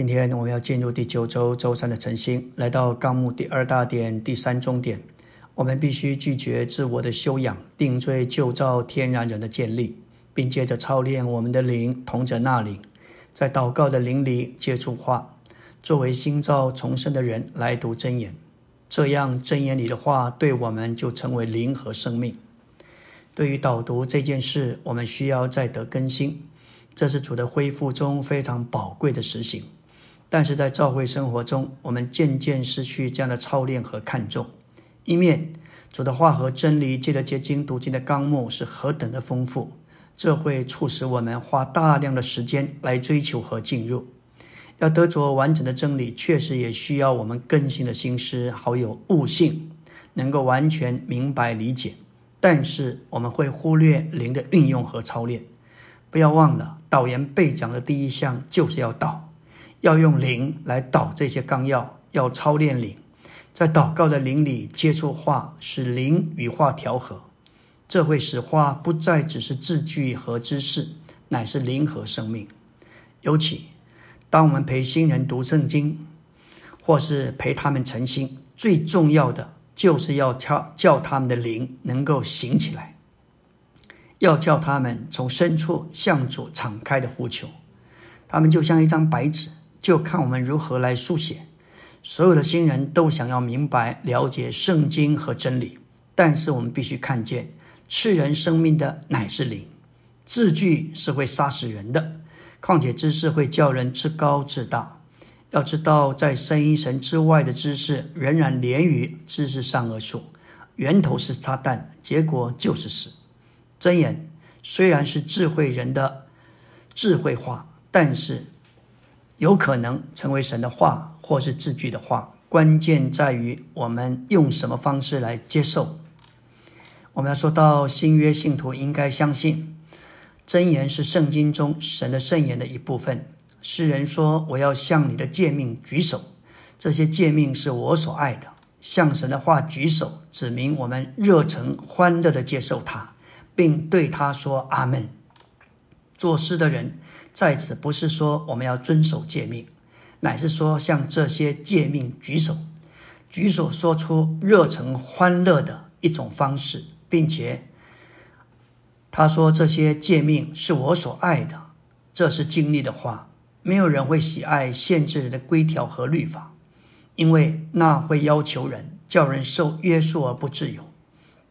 今天我们要进入第九周周三的晨星，来到纲目第二大点第三中点。我们必须拒绝自我的修养，定罪旧造天然人的建立，并接着操练我们的灵，同着那灵，在祷告的灵里接触话，作为新造重生的人来读真言。这样真言里的话，对我们就成为灵和生命。对于导读这件事，我们需要再得更新，这是主的恢复中非常宝贵的实行。但是在教会生活中，我们渐渐失去这样的操练和看重。一面，主的话和真理借着结晶读经的纲目是何等的丰富，这会促使我们花大量的时间来追求和进入。要得着完整的真理，确实也需要我们更新的心思，好有悟性，能够完全明白理解。但是我们会忽略灵的运用和操练。不要忘了，导言背讲的第一项就是要导。要用灵来导这些纲要，要操练灵，在祷告的灵里接触话，使灵与话调和，这会使话不再只是字句和知识，乃是灵和生命。尤其当我们陪新人读圣经，或是陪他们诚心，最重要的就是要叫叫他们的灵能够醒起来，要叫他们从深处向主敞开的呼求，他们就像一张白纸。就看我们如何来书写。所有的新人都想要明白、了解圣经和真理，但是我们必须看见，吃人生命的乃是灵，字句是会杀死人的。况且知识会叫人自高自大。要知道，在生一神之外的知识，仍然连于知识上而处，源头是撒旦，结果就是死。真言虽然是智慧人的智慧话，但是。有可能成为神的话，或是字句的话，关键在于我们用什么方式来接受。我们要说到新约信徒应该相信，真言是圣经中神的圣言的一部分。诗人说：“我要向你的诫命举手，这些诫命是我所爱的。”向神的话举手，指明我们热诚欢乐的接受它，并对他说：“阿门。”作诗的人。在此不是说我们要遵守诫命，乃是说向这些诫命举手，举手说出热诚欢乐的一种方式，并且他说这些诫命是我所爱的，这是经历的话。没有人会喜爱限制人的规条和律法，因为那会要求人，叫人受约束而不自由。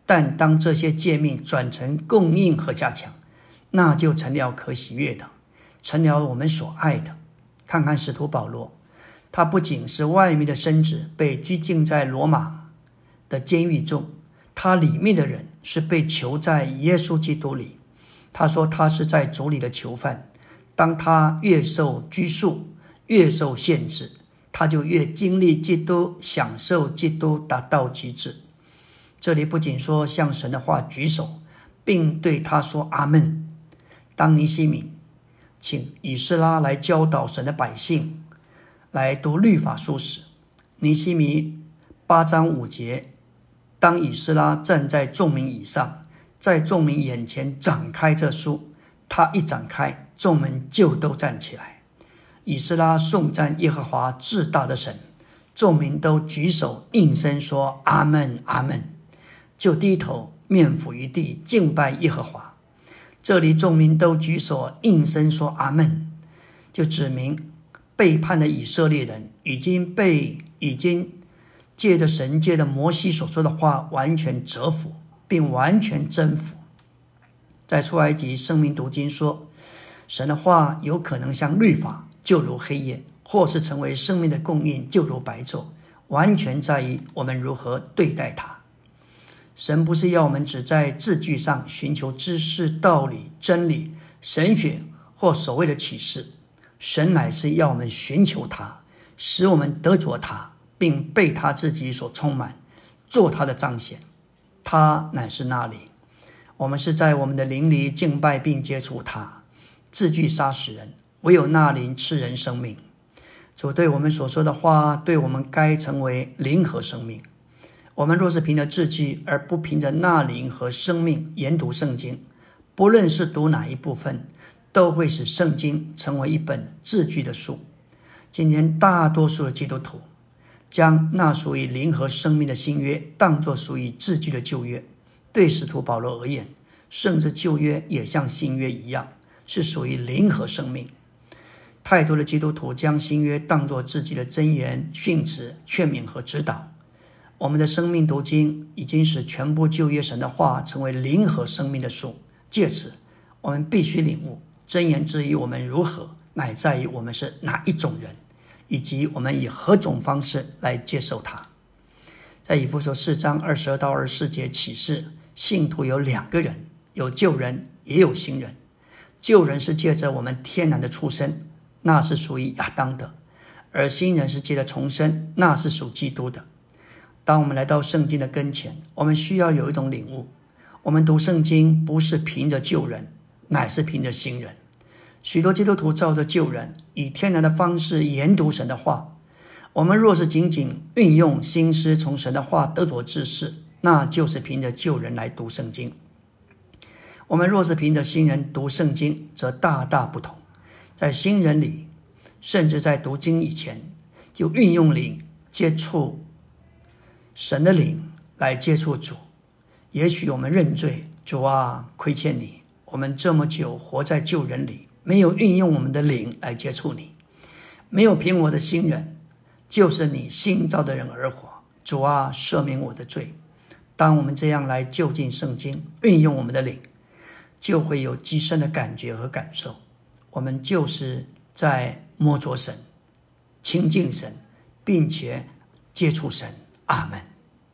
但当这些诫命转成供应和加强，那就成了可喜悦的。成了我们所爱的。看看使徒保罗，他不仅是外面的身子被拘禁在罗马的监狱中，他里面的人是被囚在耶稣基督里。他说他是在主里的囚犯。当他越受拘束、越受限制，他就越经历基督，享受基督，达到极致。这里不仅说向神的话举手，并对他说阿门。当尼西米。请以斯拉来教导神的百姓，来读律法书时，尼西米八章五节，当以斯拉站在众民以上，在众民眼前展开这书，他一展开，众们就都站起来。以斯拉颂赞耶和华至大的神，众民都举手应声说阿门阿门，就低头面伏于地敬拜耶和华。这里众民都举手应声说阿门，就指明背叛的以色列人已经被已经借着神借的摩西所说的话完全折服，并完全征服。在出埃及生命读经说，神的话有可能像律法，就如黑夜，或是成为生命的供应，就如白昼，完全在于我们如何对待它。神不是要我们只在字句上寻求知识、道理、真理、神学或所谓的启示，神乃是要我们寻求他，使我们得着他，并被他自己所充满，做他的彰显。他乃是那里，我们是在我们的灵里敬拜并接触他。字句杀死人，唯有那灵赐人生命。主对我们所说的话，对我们该成为灵和生命。我们若是凭着字句，而不凭着那灵和生命研读圣经，不论是读哪一部分，都会使圣经成为一本字句的书。今天大多数的基督徒将那属于灵和生命的新约当作属于字句的旧约。对使徒保罗而言，甚至旧约也像新约一样，是属于灵和生命。太多的基督徒将新约当作自己的箴言、训词、劝勉和指导。我们的生命读经已经使全部旧约神的话成为灵和生命的书。借此，我们必须领悟箴言之于我们如何，乃在于我们是哪一种人，以及我们以何种方式来接受它。在以弗所四章二十二到二十四节启示。信徒有两个人，有旧人也有新人。旧人是借着我们天然的出生，那是属于亚当的；而新人是借着重生，那是属基督的。当我们来到圣经的跟前，我们需要有一种领悟：我们读圣经不是凭着旧人，乃是凭着新人。许多基督徒照着旧人，以天然的方式研读神的话。我们若是仅仅运用心思从神的话得着知识，那就是凭着旧人来读圣经。我们若是凭着新人读圣经，则大大不同。在新人里，甚至在读经以前，就运用灵接触神的灵来接触主。也许我们认罪，主啊，亏欠你。我们这么久活在旧人里，没有运用我们的灵来接触你，没有凭我的新人，就是你新造的人而活。主啊，赦免我的罪。当我们这样来就近圣经，运用我们的灵，就会有极深的感觉和感受。我们就是在摸着神、亲近神，并且接触神。阿门。